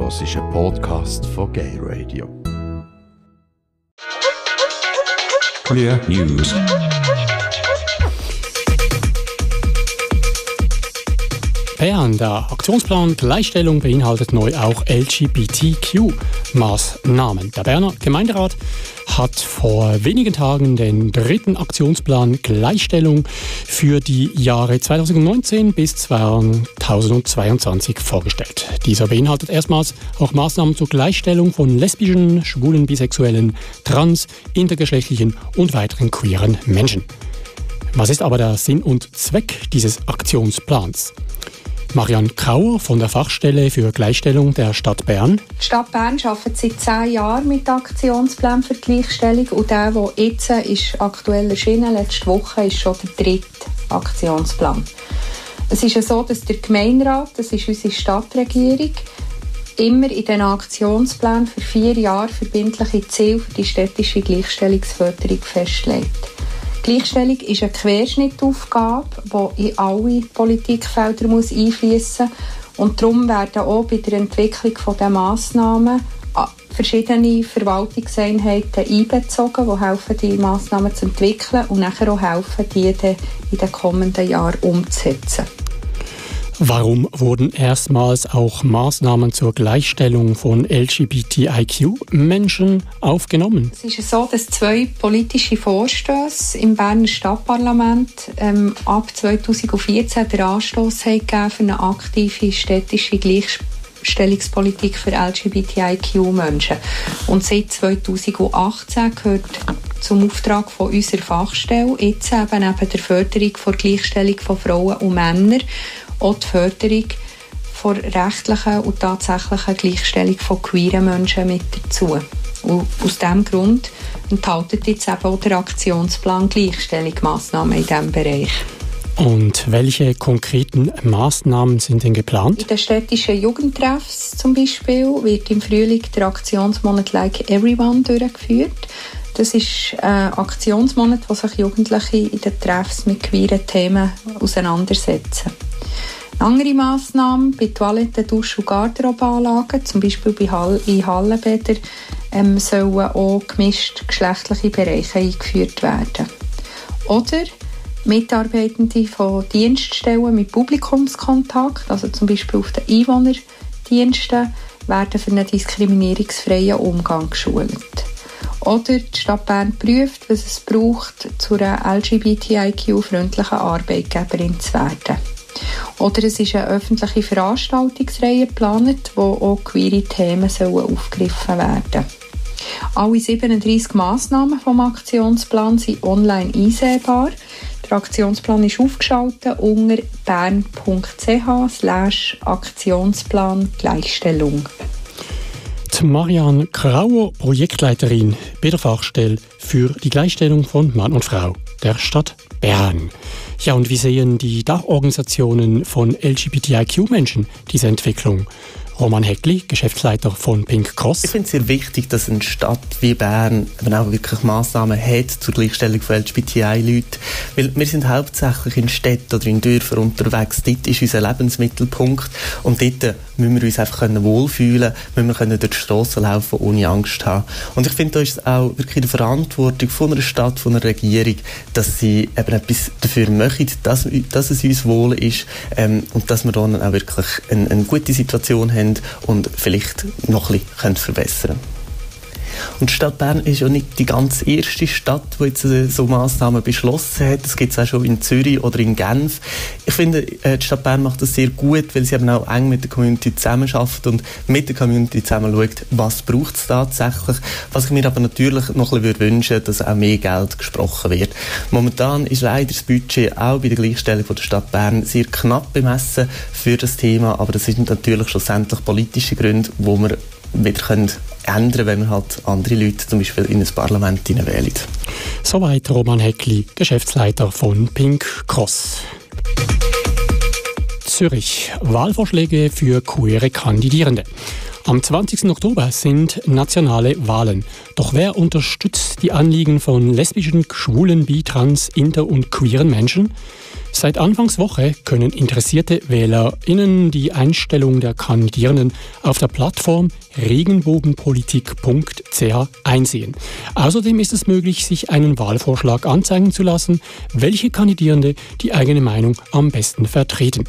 hörst einen Podcast von Gay Radio. Clear News. Bern, der Aktionsplan Gleichstellung beinhaltet neu auch LGBTQ-Maßnahmen. Der Berner Gemeinderat hat vor wenigen Tagen den dritten Aktionsplan Gleichstellung für die Jahre 2019 bis 2022 vorgestellt. Dieser beinhaltet erstmals auch Maßnahmen zur Gleichstellung von lesbischen, schwulen, bisexuellen, trans, intergeschlechtlichen und weiteren queeren Menschen. Was ist aber der Sinn und Zweck dieses Aktionsplans? Marianne Kauer von der Fachstelle für Gleichstellung der Stadt Bern. Die Stadt Bern arbeitet seit zehn Jahren mit Aktionsplänen für Gleichstellung und der, der jetzt ist aktuell erschienen, letzte Woche, ist schon der dritte Aktionsplan. Es ist ja so, dass der Gemeinderat, das ist unsere Stadtregierung, immer in den Aktionsplan für vier Jahre verbindliche Ziele für die städtische Gleichstellungsförderung festlegt. Gleichstellung ist eine Querschnittaufgabe, die in alle Politikfelder einfließen muss. Und darum werden auch bei der Entwicklung dieser Massnahmen verschiedene Verwaltungseinheiten einbezogen, die helfen, die Massnahmen zu entwickeln und nachher auch helfen, die in den kommenden Jahren umzusetzen. Warum wurden erstmals auch Maßnahmen zur Gleichstellung von LGBTIQ-Menschen aufgenommen? Es ist so, dass zwei politische Vorstöße im Berner Stadtparlament ähm, ab 2014 den Anstoß gegeben für eine aktive städtische Gleichstellungspolitik für LGBTIQ-Menschen. Und seit 2018 gehört zum Auftrag von unserer Fachstelle jetzt eben neben der Förderung der Gleichstellung von Frauen und Männern auch die Förderung von rechtlichen und tatsächlichen Gleichstellung von queeren Menschen mit dazu. Und aus diesem Grund enthält jetzt eben auch der Aktionsplan Gleichstellung Massnahmen in diesem Bereich. Und welche konkreten Maßnahmen sind denn geplant? In den städtischen Jugendtreffs zum Beispiel wird im Frühling der Aktionsmonat Like Everyone durchgeführt. Das ist ein Aktionsmonat, wo sich Jugendliche in den Treffs mit queeren Themen auseinandersetzen. Andere Massnahmen bei Toiletten, Dusch- und Garderobeanlagen, zum Beispiel bei Hall in Hallenbädern, ähm, sollen auch gemischt geschlechtliche Bereiche eingeführt werden. Oder Mitarbeitende von Dienststellen mit Publikumskontakt, also zum Beispiel auf den Einwohnerdiensten, werden für einen diskriminierungsfreien Umgang geschult. Oder die Stadt Bern prüft, was es braucht, zu einer LGBTIQ-freundlichen Arbeitgeberin zu werden. Oder es ist eine öffentliche Veranstaltungsreihe geplant, wo auch queere Themen sollen aufgegriffen werden Alle 37 Massnahmen vom Aktionsplan sind online einsehbar. Der Aktionsplan ist aufgeschaltet unter bern.ch Aktionsplan Gleichstellung. Marianne Krauer, Projektleiterin bei der Fachstelle für die Gleichstellung von Mann und Frau der Stadt Bern. Ja, und wie sehen die Dachorganisationen von LGBTIQ-Menschen diese Entwicklung? Roman Heckli, Geschäftsleiter von Pink Cross. Ich finde es sehr wichtig, dass eine Stadt wie Bern eben auch wirklich Massnahmen hat zur Gleichstellung von LGBTI-Leuten. Weil wir sind hauptsächlich in Städten oder in Dörfern unterwegs. Dort ist unser Lebensmittelpunkt. Und dort müssen wir uns einfach wohlfühlen können, müssen wir durch die Straßen laufen, ohne Angst haben. Und ich finde, da ist es auch wirklich die Verantwortung von einer Stadt, von einer Regierung, dass sie eben etwas dafür machen, dass, dass es uns wohl ist ähm, und dass wir dann auch wirklich eine, eine gute Situation haben und vielleicht noch ein bisschen verbessern können. Und die Stadt Bern ist ja nicht die ganz erste Stadt, die jetzt äh, so Massnahmen beschlossen hat. Das gibt es auch schon in Zürich oder in Genf. Ich finde, äh, die Stadt Bern macht das sehr gut, weil sie eben auch eng mit der Community zusammenarbeitet und mit der Community zusammen schaut, was braucht es tatsächlich. Was ich mir aber natürlich noch ein bisschen wünschen dass auch mehr Geld gesprochen wird. Momentan ist leider das Budget auch bei der Gleichstellung von der Stadt Bern sehr knapp bemessen für das Thema, aber das sind natürlich schlussendlich politische Gründe, wo wir wieder können ändern wenn wir halt andere Leute zum Beispiel in das Parlament wählen. Soweit Roman Heckli, Geschäftsleiter von Pink Cross. Zürich. Wahlvorschläge für queere Kandidierende. Am 20. Oktober sind nationale Wahlen. Doch wer unterstützt die Anliegen von lesbischen, schwulen, bi, trans, inter und queeren Menschen? Seit Anfangswoche können interessierte WählerInnen die Einstellung der Kandidierenden auf der Plattform regenbogenpolitik.ch einsehen. Außerdem ist es möglich, sich einen Wahlvorschlag anzeigen zu lassen, welche Kandidierende die eigene Meinung am besten vertreten.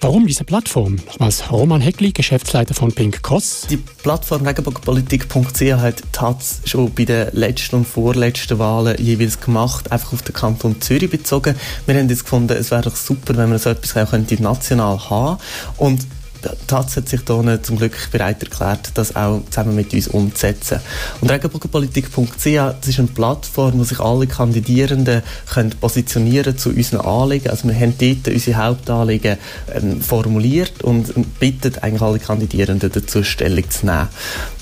Warum diese Plattform? Nochmals Roman Heckli, Geschäftsleiter von Pink Cross. Die Plattform regenbogenpolitik.ch hat TATS schon bei den letzten und vorletzten Wahlen jeweils gemacht, einfach auf den Kanton Zürich bezogen. Wir haben jetzt gefunden, es wäre doch super, wenn man so etwas auch national haben könnte. TAZ hat sich da zum Glück bereit erklärt, das auch zusammen mit uns umzusetzen. Und Regenbogenpolitik.ch das ist eine Plattform, wo sich alle Kandidierenden können positionieren zu unseren Anliegen. Also wir haben dort unsere Hauptanliegen ähm, formuliert und bitten eigentlich alle Kandidierenden dazu Stellung zu nehmen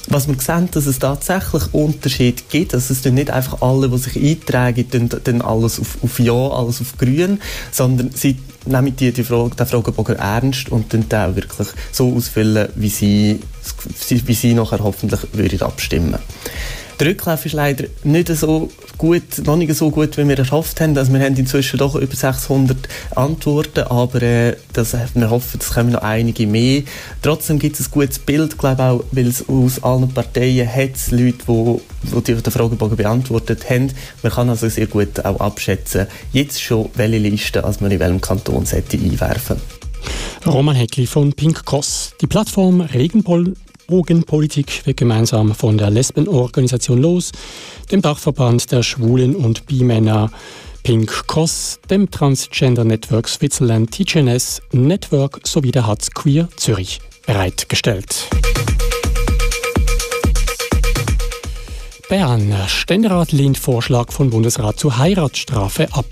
was wir sehen, dass es tatsächlich Unterschiede gibt. Also es sind nicht einfach alle, die sich eintragen, dann alles auf, auf Ja, alles auf Grün, sondern sie nehmen die, die Frage, den Fragebogen ernst und dann auch wirklich so ausfüllen, wie sie, wie sie nachher hoffentlich würden abstimmen der Rücklauf ist leider nicht so gut, noch nicht so gut, wie wir erhofft haben. Also wir haben inzwischen doch über 600 Antworten, aber äh, das, wir hoffen, es kommen noch einige mehr. Trotzdem gibt es ein gutes Bild, glaube auch, weil es aus allen Parteien hat es Leute, die, die den Fragebogen beantwortet haben. Man kann also sehr gut auch abschätzen, jetzt schon, welche Liste als man in welchem Kanton sollte einwerfen Roman Heckli von Pink Cross. Die Plattform Regenpol Drogenpolitik wird gemeinsam von der Lesbenorganisation LOS, dem Dachverband der Schwulen und Bimänner Pink Cross, dem Transgender Network Switzerland TGNS Network sowie der Hatz Queer Zürich bereitgestellt. Bern. Ständerat lehnt Vorschlag von Bundesrat zur Heiratsstrafe ab.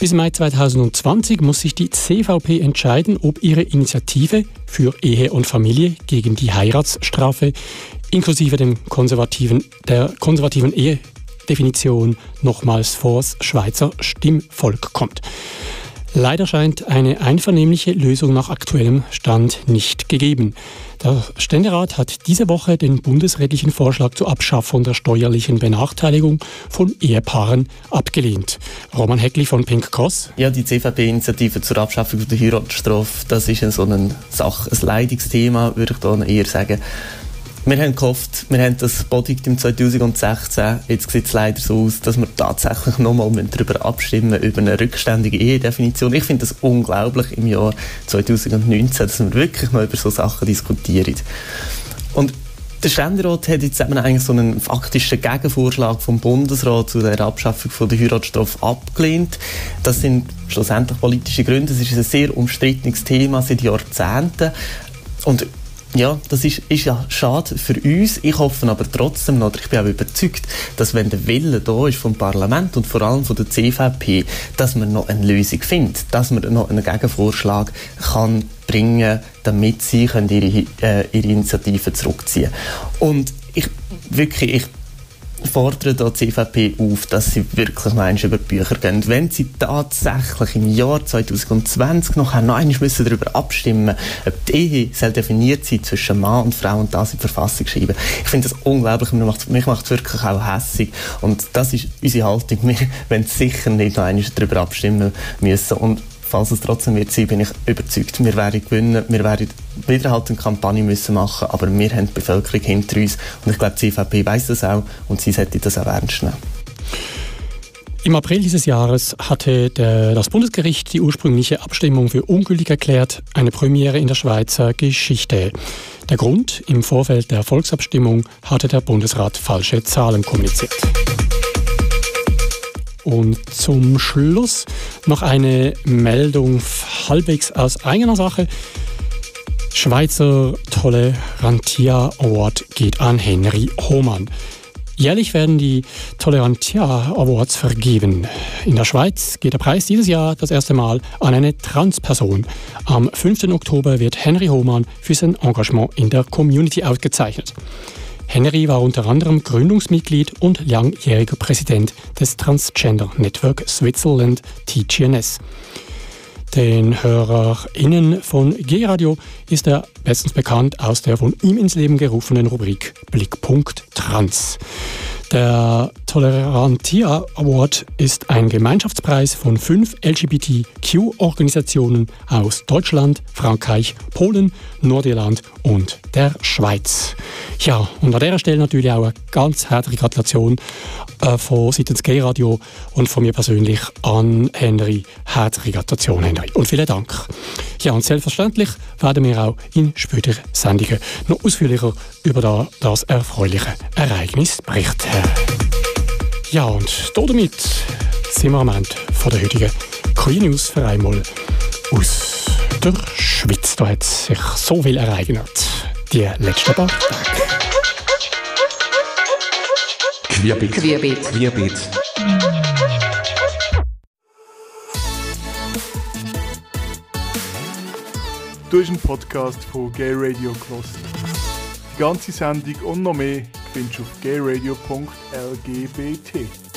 Bis Mai 2020 muss sich die CVP entscheiden, ob ihre Initiative für Ehe und Familie gegen die Heiratsstrafe inklusive dem konservativen, der konservativen Ehedefinition nochmals vors Schweizer Stimmvolk kommt. Leider scheint eine einvernehmliche Lösung nach aktuellem Stand nicht gegeben. Der Ständerat hat diese Woche den bundesrätlichen Vorschlag zur Abschaffung der steuerlichen Benachteiligung von Ehepaaren abgelehnt. Roman Heckli von Pink Cross. Ja, die CVP-Initiative zur Abschaffung der Heiratsstrafe, das ist so eine Sache, ein Leidungsthema, würde ich da eher sagen. Wir haben gehofft, wir haben das Produkt im 2016. Jetzt sieht es leider so aus, dass wir tatsächlich nochmal darüber abstimmen über eine rückständige Ehedefinition. Ich finde das unglaublich im Jahr 2019, dass wir wirklich noch über so Sachen diskutieren. Und der Ständerat hat jetzt eben eigentlich so einen faktischen Gegenvorschlag vom Bundesrat zu der Abschaffung von der Heiratsstrafe abgelehnt. Das sind schlussendlich politische Gründe. Es ist ein sehr umstrittenes Thema seit Jahrzehnten. Und ja, das ist, ist ja schade für uns. Ich hoffe aber trotzdem noch, ich bin auch überzeugt, dass wenn der Wille da ist vom Parlament und vor allem von der CVP, dass man noch eine Lösung findet, dass man noch einen Gegenvorschlag kann bringen, damit sie können ihre, äh, ihre Initiative zurückziehen. Und ich wirklich, ich fordern da die CVP auf, dass sie wirklich noch einmal über die Bücher gehen. Wenn sie tatsächlich im Jahr 2020 noch einmal müssen darüber abstimmen ob die Ehe soll definiert sein zwischen Mann und Frau und das in die Verfassung schreiben. Ich finde das unglaublich, mich macht, es wirklich auch hässig und das ist unsere Haltung. Wir wollen sicher nicht noch einmal darüber abstimmen müssen und falls es trotzdem wird sein, bin ich überzeugt, wir werden gewinnen, wir werden wieder halt eine Kampagne müssen machen, aber wir haben die Bevölkerung hinter uns und ich glaube, die CVP weiß das auch und sie sollte das auch ernst nehmen. Im April dieses Jahres hatte der, das Bundesgericht die ursprüngliche Abstimmung für ungültig erklärt, eine Premiere in der Schweizer Geschichte. Der Grund, im Vorfeld der Volksabstimmung hatte der Bundesrat falsche Zahlen kommuniziert. Und zum Schluss noch eine Meldung halbwegs aus eigener Sache. Schweizer Tolerantia Award geht an Henry Hohmann. Jährlich werden die Tolerantia Awards vergeben. In der Schweiz geht der Preis dieses Jahr das erste Mal an eine Transperson. Am 5. Oktober wird Henry Hohmann für sein Engagement in der Community ausgezeichnet. Henry war unter anderem Gründungsmitglied und langjähriger Präsident des Transgender Network Switzerland TGNS. Den HörerInnen von G-Radio ist er bestens bekannt aus der von ihm ins Leben gerufenen Rubrik Blickpunkt Trans. Der Tolerantia Award ist ein Gemeinschaftspreis von fünf LGBTQ-Organisationen aus Deutschland, Frankreich, Polen, Nordirland und der Schweiz. Ja, und an dieser Stelle natürlich auch eine ganz herzliche Gratulation äh, von seitens G-Radio und von mir persönlich an Henry. Herzliche Gratulation, Henry. Und vielen Dank. Ja, und selbstverständlich werden wir auch in späteren Sendungen noch ausführlicher über das erfreuliche Ereignis berichten. Ja, und damit sind wir am Ende von der heutigen Queen News für einmal aus der Schweiz. Da hat sich so viel ereignet die letzten paar Tage. Querbeet. Querbeet. Querbeet. Du hast einen Podcast von Gay Radio Kloster. Die ganze Sendung und noch mehr du auf gayradio.lgbt.